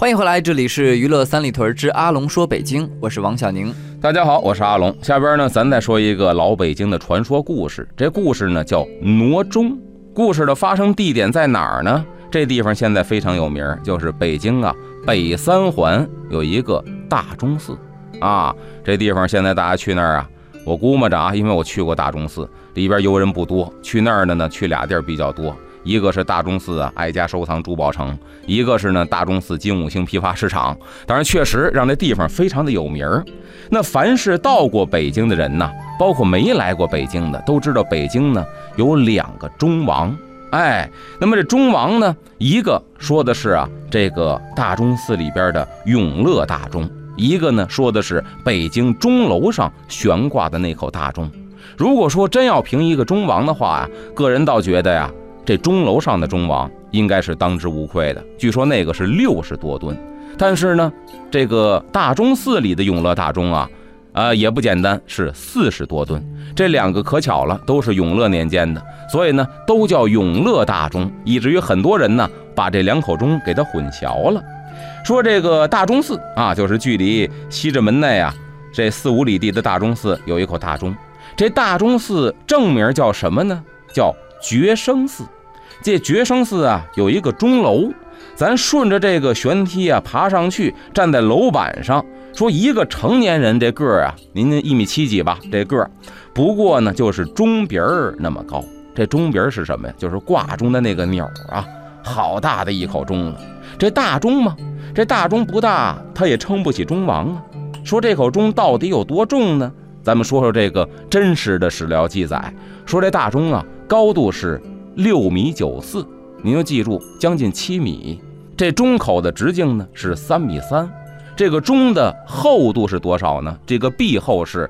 欢迎回来，这里是娱乐三里屯之阿龙说北京，我是王小宁。大家好，我是阿龙。下边呢，咱再说一个老北京的传说故事。这故事呢叫挪钟。故事的发生地点在哪儿呢？这地方现在非常有名，就是北京啊北三环有一个大钟寺啊。这地方现在大家去那儿啊。我估摸着啊，因为我去过大钟寺，里边游人不多。去那儿的呢，去俩地儿比较多，一个是大钟寺啊，爱家收藏珠宝城；一个是呢，大钟寺金五星批发市场。当然，确实让这地方非常的有名儿。那凡是到过北京的人呢，包括没来过北京的，都知道北京呢有两个钟王。哎，那么这钟王呢，一个说的是啊，这个大钟寺里边的永乐大钟。一个呢，说的是北京钟楼上悬挂的那口大钟。如果说真要评一个钟王的话啊，个人倒觉得呀，这钟楼上的钟王应该是当之无愧的。据说那个是六十多吨，但是呢，这个大钟寺里的永乐大钟啊，啊也不简单，是四十多吨。这两个可巧了，都是永乐年间的，所以呢，都叫永乐大钟，以至于很多人呢，把这两口钟给它混淆了。说这个大钟寺啊，就是距离西直门内啊这四五里地的大钟寺有一口大钟。这大钟寺正名叫什么呢？叫觉生寺。这觉生寺啊有一个钟楼，咱顺着这个悬梯啊爬上去，站在楼板上，说一个成年人这个儿啊，您一米七几吧，这个儿，不过呢就是钟鼻儿那么高。这钟鼻儿是什么呀？就是挂钟的那个钮啊，好大的一口钟了。这大钟嘛。这大钟不大，它也撑不起钟王啊。说这口钟到底有多重呢？咱们说说这个真实的史料记载。说这大钟啊，高度是六米九四，您要记住，将近七米。这钟口的直径呢是三米三。这个钟的厚度是多少呢？这个壁厚是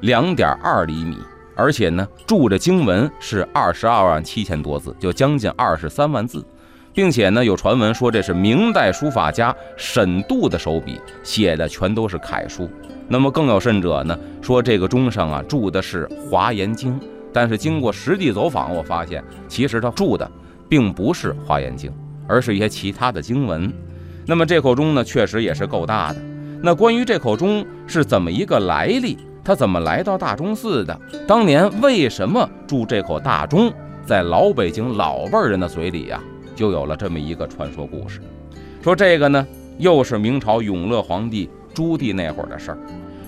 两点二厘米，而且呢铸着经文是二十二万七千多字，就将近二十三万字。并且呢，有传闻说这是明代书法家沈度的手笔写的，全都是楷书。那么更有甚者呢，说这个钟上啊铸的是《华严经》，但是经过实地走访，我发现其实他住的并不是《华严经》，而是一些其他的经文。那么这口钟呢，确实也是够大的。那关于这口钟是怎么一个来历，它怎么来到大钟寺的？当年为什么铸这口大钟？在老北京老辈人的嘴里呀。就有了这么一个传说故事，说这个呢，又是明朝永乐皇帝朱棣那会儿的事儿。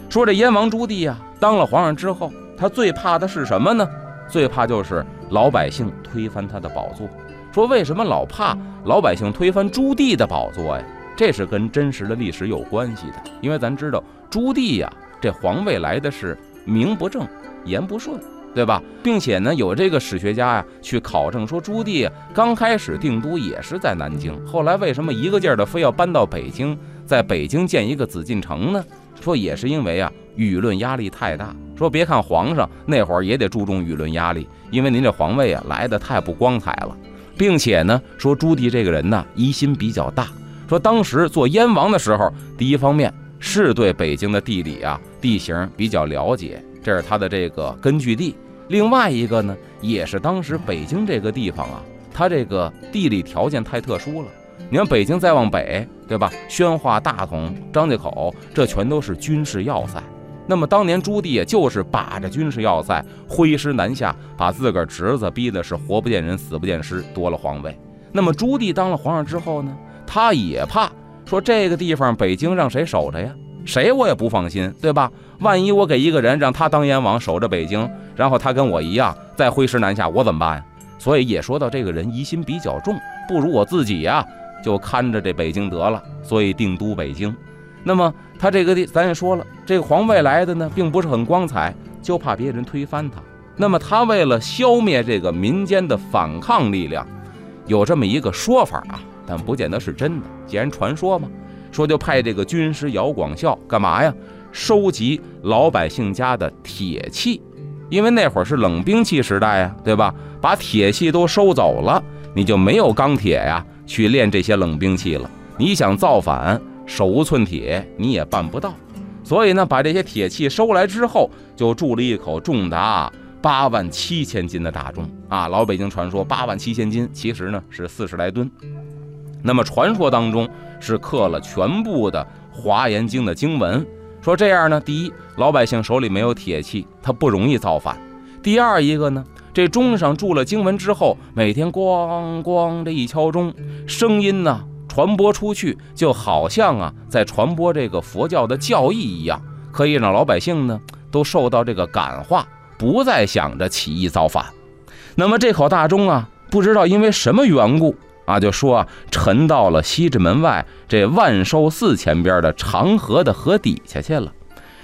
说这燕王朱棣呀，当了皇上之后，他最怕的是什么呢？最怕就是老百姓推翻他的宝座。说为什么老怕老百姓推翻朱棣的宝座呀？这是跟真实的历史有关系的。因为咱知道朱棣呀，这皇位来的是名不正言不顺。对吧？并且呢，有这个史学家呀去考证说，朱棣刚开始定都也是在南京，后来为什么一个劲儿的非要搬到北京，在北京建一个紫禁城呢？说也是因为啊，舆论压力太大。说别看皇上那会儿也得注重舆论压力，因为您这皇位啊来的太不光彩了，并且呢，说朱棣这个人呢疑心比较大。说当时做燕王的时候，第一方面是对北京的地理啊地形比较了解。这是他的这个根据地，另外一个呢，也是当时北京这个地方啊，它这个地理条件太特殊了。你看北京再往北，对吧？宣化、大同、张家口，这全都是军事要塞。那么当年朱棣也就是把着军事要塞挥师南下，把自个儿侄子逼的是活不见人，死不见尸，夺了皇位。那么朱棣当了皇上之后呢，他也怕说这个地方北京让谁守着呀？谁我也不放心，对吧？万一我给一个人让他当阎王守着北京，然后他跟我一样再挥师南下，我怎么办呀？所以也说到这个人疑心比较重，不如我自己呀，就看着这北京得了。所以定都北京。那么他这个地，咱也说了，这个皇位来的呢，并不是很光彩，就怕别人推翻他。那么他为了消灭这个民间的反抗力量，有这么一个说法啊，但不见得是真的。既然传说嘛。说就派这个军师姚广孝干嘛呀？收集老百姓家的铁器，因为那会儿是冷兵器时代呀，对吧？把铁器都收走了，你就没有钢铁呀，去练这些冷兵器了。你想造反，手无寸铁，你也办不到。所以呢，把这些铁器收来之后，就铸了一口重达八万七千斤的大钟啊。老北京传说八万七千斤，其实呢是四十来吨。那么传说当中是刻了全部的《华严经》的经文，说这样呢，第一，老百姓手里没有铁器，他不容易造反；第二一个呢，这钟上铸了经文之后，每天咣咣这一敲钟，声音呢传播出去，就好像啊在传播这个佛教的教义一样，可以让老百姓呢都受到这个感化，不再想着起义造反。那么这口大钟啊，不知道因为什么缘故。啊，就说啊，沉到了西直门外这万寿寺前边的长河的河底下去了。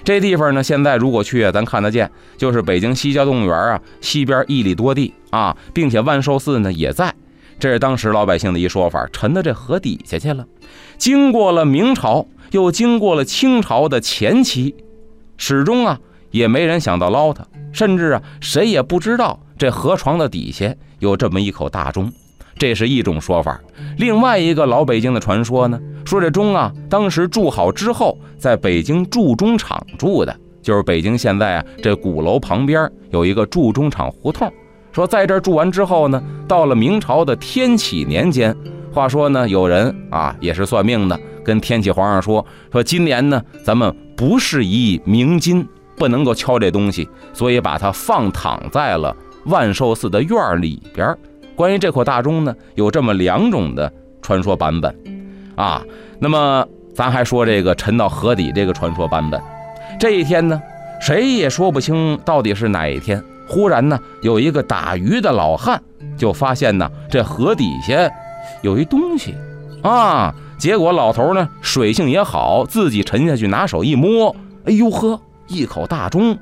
这地方呢，现在如果去啊，咱看得见，就是北京西郊动物园啊西边一里多地啊，并且万寿寺呢也在。这是当时老百姓的一说法，沉到这河底下去了。经过了明朝，又经过了清朝的前期，始终啊也没人想到捞它，甚至啊谁也不知道这河床的底下有这么一口大钟。这是一种说法，另外一个老北京的传说呢，说这钟啊，当时铸好之后，在北京铸钟厂铸的，就是北京现在啊这鼓楼旁边有一个铸钟厂胡同。说在这儿铸完之后呢，到了明朝的天启年间，话说呢，有人啊也是算命的，跟天启皇上说，说今年呢咱们不适宜鸣金，不能够敲这东西，所以把它放躺在了万寿寺的院里边。关于这口大钟呢，有这么两种的传说版本，啊，那么咱还说这个沉到河底这个传说版本，这一天呢，谁也说不清到底是哪一天。忽然呢，有一个打鱼的老汉就发现呢，这河底下有一东西，啊，结果老头呢水性也好，自己沉下去拿手一摸，哎呦呵，一口大钟，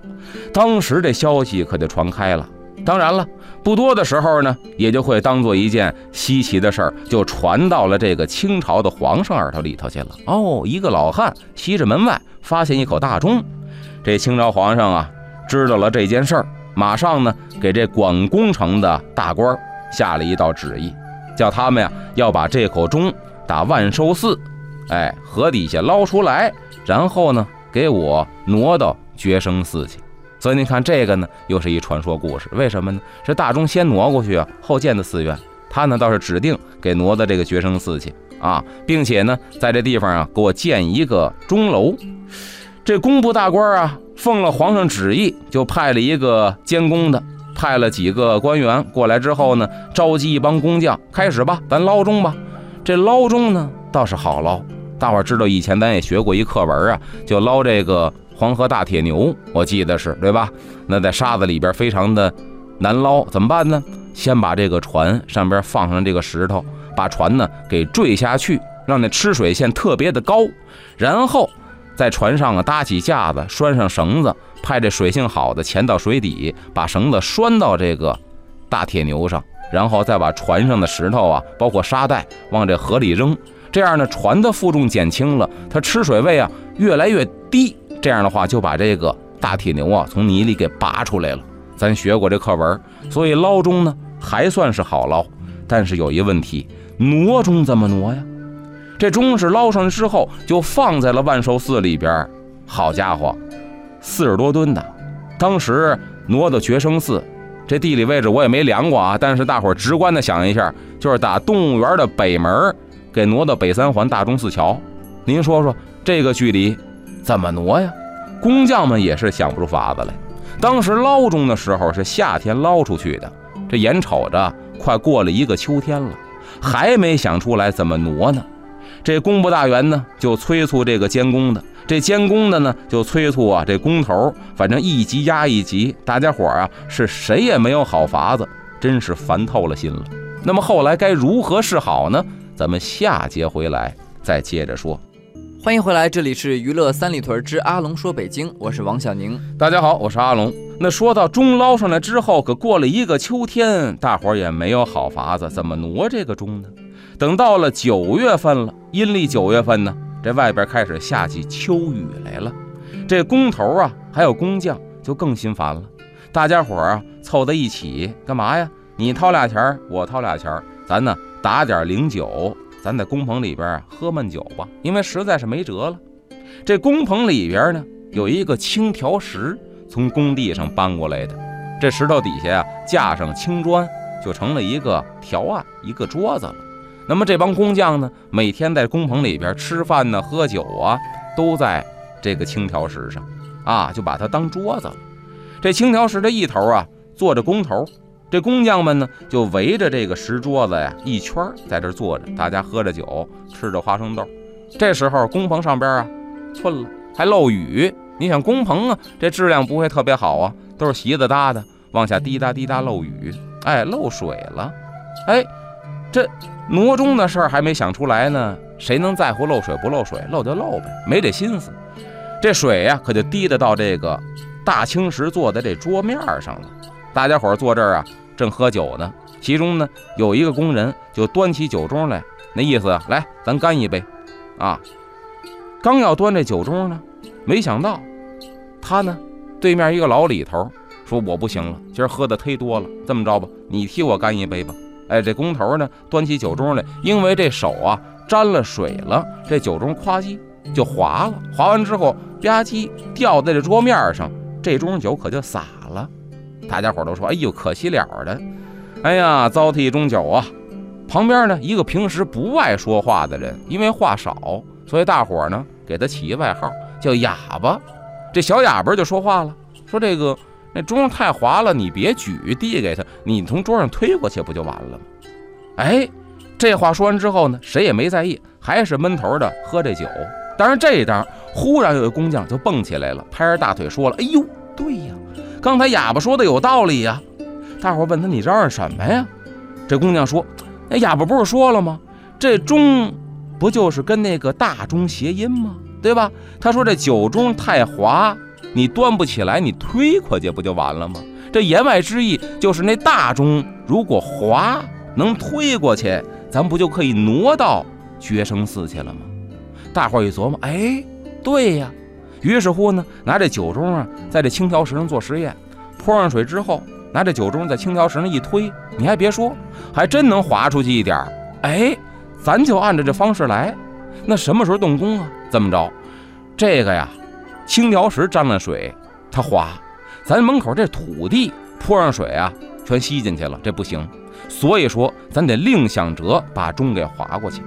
当时这消息可就传开了。当然了。不多的时候呢，也就会当做一件稀奇的事儿，就传到了这个清朝的皇上耳朵里头去了。哦，一个老汉西直门外发现一口大钟，这清朝皇上啊知道了这件事儿，马上呢给这管工程的大官下了一道旨意，叫他们呀要把这口钟打万寿寺，哎，河底下捞出来，然后呢给我挪到觉生寺去。所以您看这个呢，又是一传说故事。为什么呢？是大钟先挪过去啊，后建的寺院。他呢倒是指定给挪到这个觉生寺去啊，并且呢，在这地方啊，给我建一个钟楼。这工部大官啊，奉了皇上旨意，就派了一个监工的，派了几个官员过来之后呢，召集一帮工匠，开始吧，咱捞钟吧。这捞钟呢，倒是好捞。大伙知道，以前咱也学过一课文啊，就捞这个。黄河大铁牛，我记得是对吧？那在沙子里边非常的难捞，怎么办呢？先把这个船上边放上这个石头，把船呢给坠下去，让那吃水线特别的高，然后在船上啊搭起架子，拴上绳子，派这水性好的潜到水底，把绳子拴到这个大铁牛上，然后再把船上的石头啊，包括沙袋往这河里扔，这样呢船的负重减轻了，它吃水位啊越来越低。这样的话，就把这个大铁牛啊从泥里给拔出来了。咱学过这课文，所以捞钟呢还算是好捞。但是有一问题，挪钟怎么挪呀？这钟是捞上去之后就放在了万寿寺里边。好家伙，四十多吨的，当时挪到觉生寺，这地理位置我也没量过啊。但是大伙儿直观的想一下，就是打动物园的北门给挪到北三环大钟寺桥。您说说这个距离？怎么挪呀？工匠们也是想不出法子来。当时捞钟的时候是夏天捞出去的，这眼瞅着快过了一个秋天了，还没想出来怎么挪呢。这工部大员呢就催促这个监工的，这监工的呢就催促啊这工头，反正一级压一级，大家伙啊是谁也没有好法子，真是烦透了心了。那么后来该如何是好呢？咱们下节回来再接着说。欢迎回来，这里是娱乐三里屯之阿龙说北京，我是王小宁。大家好，我是阿龙。那说到钟捞上来之后，可过了一个秋天，大伙儿也没有好法子，怎么挪这个钟呢？等到了九月份了，阴历九月份呢，这外边开始下起秋雨来了。这工头啊，还有工匠就更心烦了。大家伙儿啊，凑在一起干嘛呀？你掏俩钱儿，我掏俩钱儿，咱呢打点零酒。咱在工棚里边喝闷酒吧，因为实在是没辙了。这工棚里边呢，有一个青条石，从工地上搬过来的。这石头底下呀，架上青砖，就成了一个条案，一个桌子了。那么这帮工匠呢，每天在工棚里边吃饭呢、喝酒啊，都在这个青条石上，啊，就把它当桌子了。这青条石的一头啊，坐着工头。这工匠们呢，就围着这个石桌子呀一圈，在这坐着，大家喝着酒，吃着花生豆。这时候工棚上边啊，困了，还漏雨。你想工棚啊，这质量不会特别好啊，都是席子搭的，往下滴答滴答漏雨，哎，漏水了。哎，这挪钟的事儿还没想出来呢，谁能在乎漏水不漏水？漏就漏呗，没这心思。这水呀，可就滴得到这个大青石做的这桌面上了。大家伙坐这儿啊。正喝酒呢，其中呢有一个工人就端起酒盅来，那意思啊，来咱干一杯，啊，刚要端这酒盅呢，没想到他呢对面一个老李头说我不行了，今儿喝的忒多了，这么着吧，你替我干一杯吧。哎，这工头呢端起酒盅来，因为这手啊沾了水了，这酒盅夸叽就滑了，滑完之后吧唧掉在这桌面上，这盅酒可就洒了。大家伙都说：“哎呦，可惜了的，哎呀，糟蹋一盅酒啊！”旁边呢，一个平时不爱说话的人，因为话少，所以大伙呢给他起一外号叫哑巴。这小哑巴就说话了，说：“这个那盅太滑了，你别举，递给他，你从桌上推过去不就完了吗？”哎，这话说完之后呢，谁也没在意，还是闷头的喝这酒。但是这一当忽然有个工匠就蹦起来了，拍着大腿说了：“哎呦，对呀。”刚才哑巴说的有道理呀，大伙问他你嚷嚷什么呀？这姑娘说：“那哑巴不是说了吗？这钟不就是跟那个大钟谐音吗？对吧？他说这酒盅太滑，你端不起来，你推过去不就完了吗？这言外之意就是那大钟如果滑能推过去，咱不就可以挪到觉生寺去了吗？大伙一琢磨，哎，对呀。”于是乎呢，拿这酒盅啊，在这青条石上做实验，泼上水之后，拿这酒盅在青条石上一推，你还别说，还真能滑出去一点儿。哎，咱就按照这方式来，那什么时候动工啊？这么着，这个呀，青条石沾了水，它滑；咱门口这土地泼上水啊，全吸进去了，这不行。所以说，咱得另想辙把钟给划过去。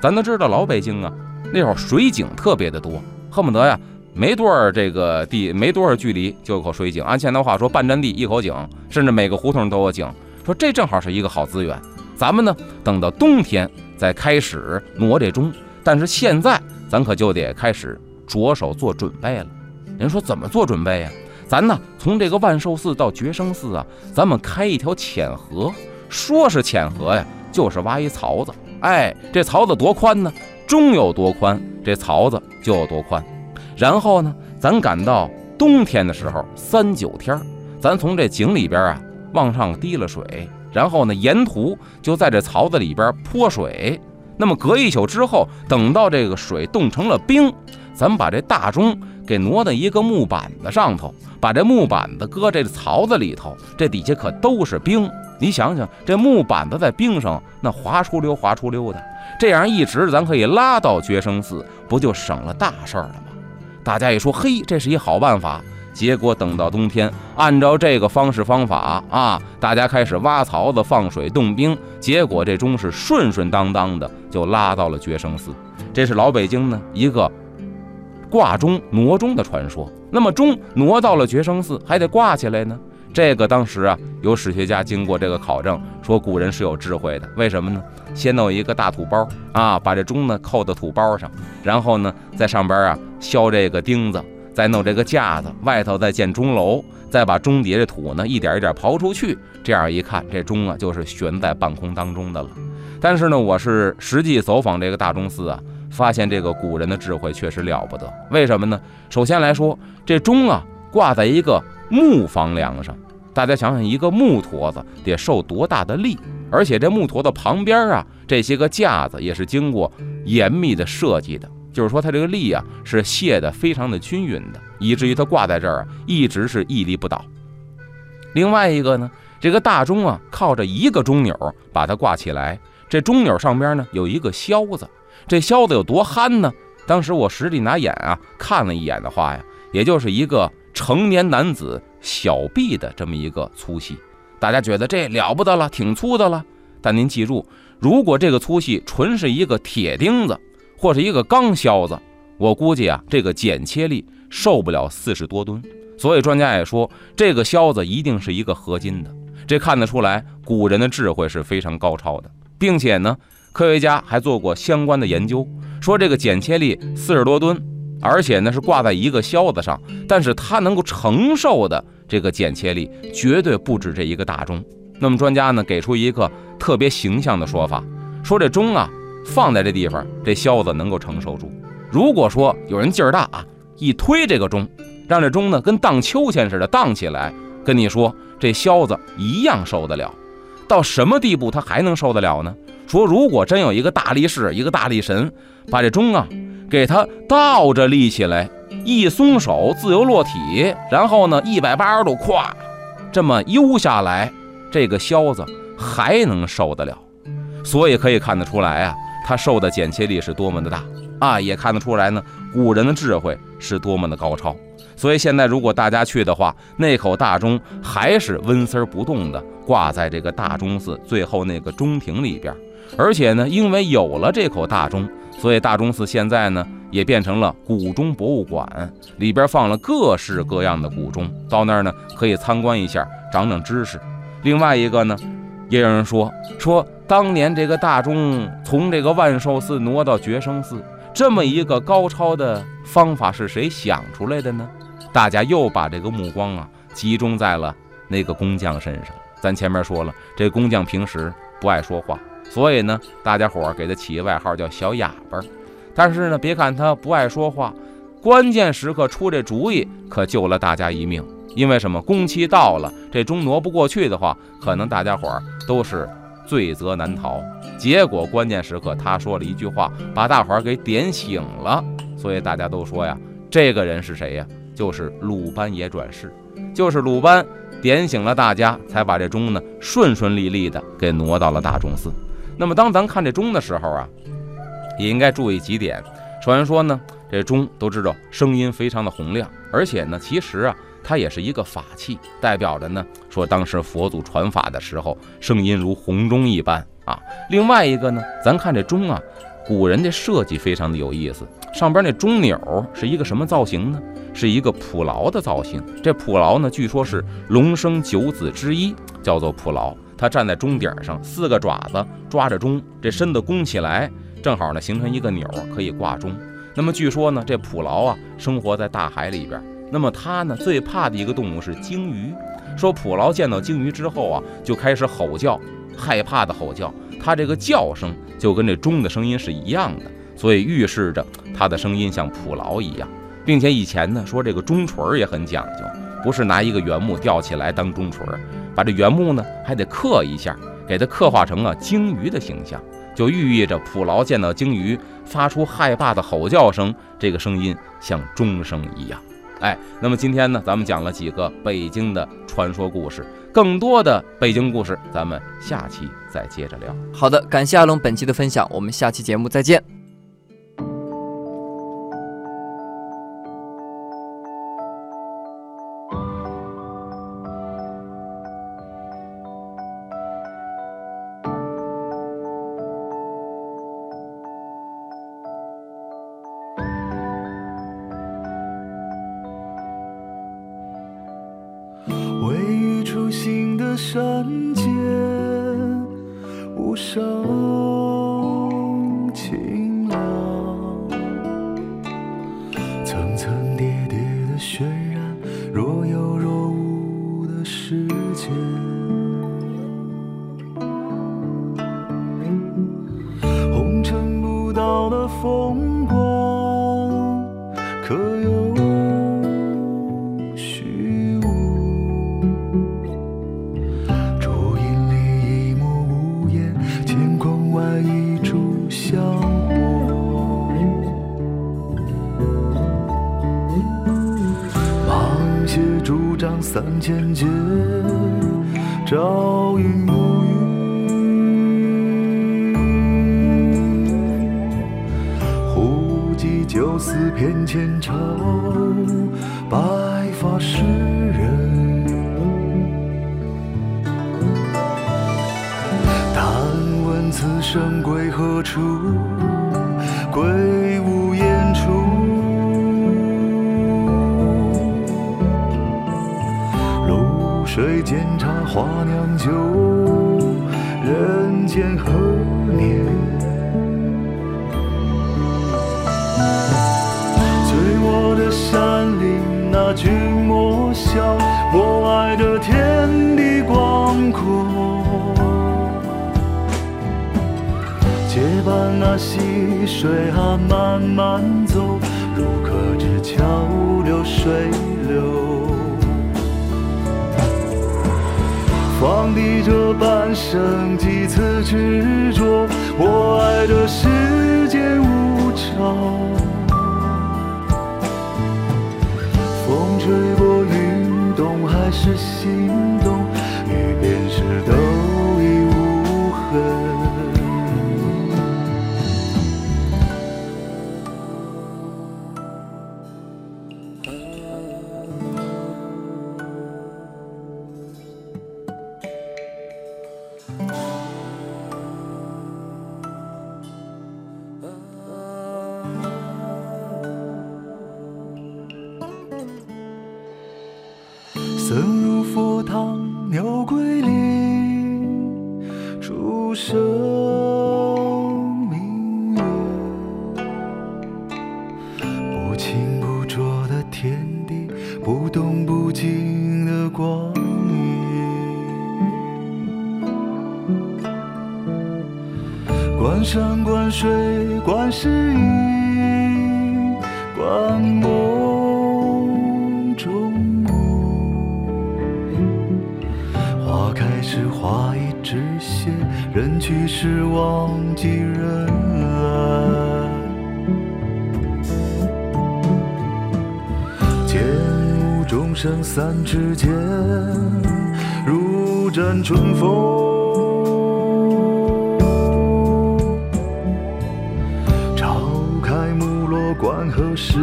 咱都知道老北京啊，那会儿水井特别的多，恨不得呀。没多少这个地，没多少距离就有口水井。按现在话说，半占地一口井，甚至每个胡同都有井。说这正好是一个好资源。咱们呢，等到冬天再开始挪这钟。但是现在咱可就得开始着手做准备了。人说怎么做准备呀？咱呢，从这个万寿寺到觉生寺啊，咱们开一条浅河。说是浅河呀，就是挖一槽子。哎，这槽子多宽呢？钟有多宽，这槽子就有多宽。然后呢，咱赶到冬天的时候，三九天咱从这井里边啊往上滴了水，然后呢，沿途就在这槽子里边泼水。那么隔一宿之后，等到这个水冻成了冰，咱把这大钟给挪到一个木板子上头，把这木板子搁这槽子里头，这底下可都是冰。你想想，这木板子在冰上，那滑出溜滑出溜的，这样一直咱可以拉到觉生寺，不就省了大事儿了吗？大家一说，嘿，这是一好办法。结果等到冬天，按照这个方式方法啊，大家开始挖槽子、放水、冻冰。结果这钟是顺顺当当的就拉到了觉生寺。这是老北京呢一个挂钟挪钟的传说。那么钟挪到了觉生寺，还得挂起来呢。这个当时啊，有史学家经过这个考证，说古人是有智慧的。为什么呢？先弄一个大土包啊，把这钟呢扣到土包上，然后呢在上边啊削这个钉子，再弄这个架子，外头再建钟楼，再把钟底的土呢一点一点刨出去。这样一看，这钟啊就是悬在半空当中的了。但是呢，我是实际走访这个大钟寺啊，发现这个古人的智慧确实了不得。为什么呢？首先来说，这钟啊挂在一个木房梁上。大家想想，一个木坨子得受多大的力？而且这木坨子旁边啊，这些个架子也是经过严密的设计的，就是说它这个力啊是卸的非常的均匀的，以至于它挂在这儿一直是屹立不倒。另外一个呢，这个大钟啊靠着一个钟钮把它挂起来，这钟钮上边呢有一个销子，这销子有多憨呢？当时我实地拿眼啊看了一眼的话呀，也就是一个成年男子。小臂的这么一个粗细，大家觉得这了不得了，挺粗的了。但您记住，如果这个粗细纯是一个铁钉子或是一个钢销子，我估计啊，这个剪切力受不了四十多吨。所以专家也说，这个销子一定是一个合金的。这看得出来，古人的智慧是非常高超的，并且呢，科学家还做过相关的研究，说这个剪切力四十多吨，而且呢是挂在一个销子上，但是它能够承受的。这个剪切力绝对不止这一个大钟。那么专家呢给出一个特别形象的说法，说这钟啊放在这地方，这销子能够承受住。如果说有人劲儿大啊，一推这个钟，让这钟呢跟荡秋千似的荡起来，跟你说这销子一样受得了。到什么地步它还能受得了呢？说如果真有一个大力士，一个大力神，把这钟啊给它倒着立起来。一松手，自由落体，然后呢，一百八十度，咵，这么悠下来，这个销子还能受得了，所以可以看得出来啊，它受的剪切力是多么的大啊，也看得出来呢，古人的智慧是多么的高超。所以现在如果大家去的话，那口大钟还是纹丝儿不动的挂在这个大钟寺最后那个钟亭里边，而且呢，因为有了这口大钟。所以大钟寺现在呢，也变成了古钟博物馆，里边放了各式各样的古钟，到那儿呢可以参观一下，长长知识。另外一个呢，也有人说说当年这个大钟从这个万寿寺挪到觉生寺，这么一个高超的方法是谁想出来的呢？大家又把这个目光啊集中在了那个工匠身上。咱前面说了，这工匠平时不爱说话。所以呢，大家伙儿给他起个外号叫小哑巴。但是呢，别看他不爱说话，关键时刻出这主意可救了大家一命。因为什么？工期到了，这钟挪不过去的话，可能大家伙儿都是罪责难逃。结果关键时刻他说了一句话，把大伙儿给点醒了。所以大家都说呀，这个人是谁呀？就是鲁班也转世，就是鲁班点醒了大家，才把这钟呢顺顺利利的给挪到了大钟寺。那么，当咱看这钟的时候啊，也应该注意几点。首先说呢，这钟都知道声音非常的洪亮，而且呢，其实啊，它也是一个法器，代表着呢，说当时佛祖传法的时候，声音如洪钟一般啊。另外一个呢，咱看这钟啊，古人的设计非常的有意思，上边那钟钮是一个什么造型呢？是一个蒲牢的造型。这蒲牢呢，据说是龙生九子之一，叫做蒲牢。他站在钟顶上，四个爪子抓着钟，这身子弓起来，正好呢形成一个钮，可以挂钟。那么据说呢，这蒲牢啊生活在大海里边。那么他呢最怕的一个动物是鲸鱼。说普劳见到鲸鱼之后啊，就开始吼叫，害怕的吼叫。他这个叫声就跟这钟的声音是一样的，所以预示着他的声音像普劳一样，并且以前呢说这个钟锤也很讲究，不是拿一个原木吊起来当钟锤。把这原木呢还得刻一下，给它刻画成了鲸鱼的形象，就寓意着普劳见到鲸鱼发出害怕的吼叫声，这个声音像钟声一样。哎，那么今天呢，咱们讲了几个北京的传说故事，更多的北京故事，咱们下期再接着聊。好的，感谢阿龙本期的分享，我们下期节目再见。三千劫，朝云暮雨。忽记酒肆偏前朝，白发诗人。但问此生归何处？归无煎茶花酿酒，人间何年？醉卧的山林，那君莫笑，我爱的天地广阔。结伴那溪水啊，慢慢走，如可知桥流水忘记这半生，几次执着，我爱这世间无常。风吹过云动，还是心动，雨便是都花开时花已止歇，人去时忘记人来。剑舞众生三尺剑，如枕春风。朝开暮落观何时？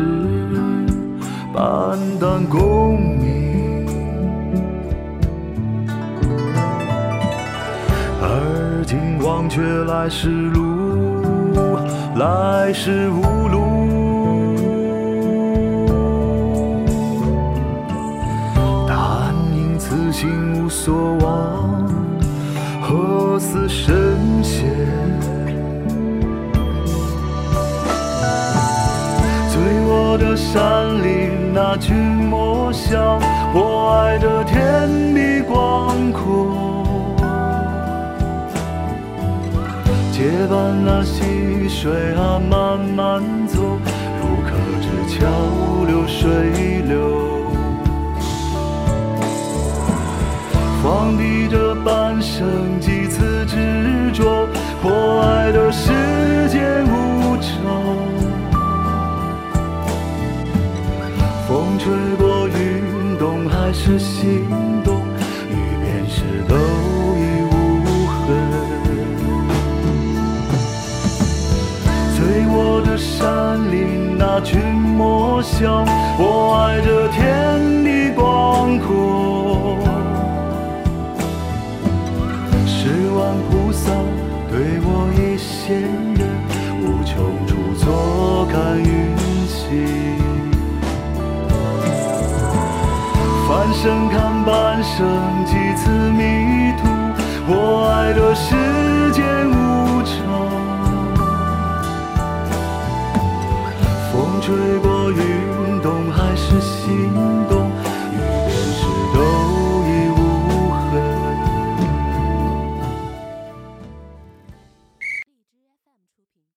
斑淡功名。却来时路，来时无路。但因此心无所望，何似神仙？醉卧的山林，那君莫笑，我爱的天地广伴那溪水啊，慢慢走，如可知桥流水流。放低这半生，几次执着，我爱的世间无愁。风吹过云动，还是心动林，那君莫笑，我爱这天地广阔。十万菩萨对我一仙人，无穷处坐看云起。翻身看半生几次迷途，我爱的世吹过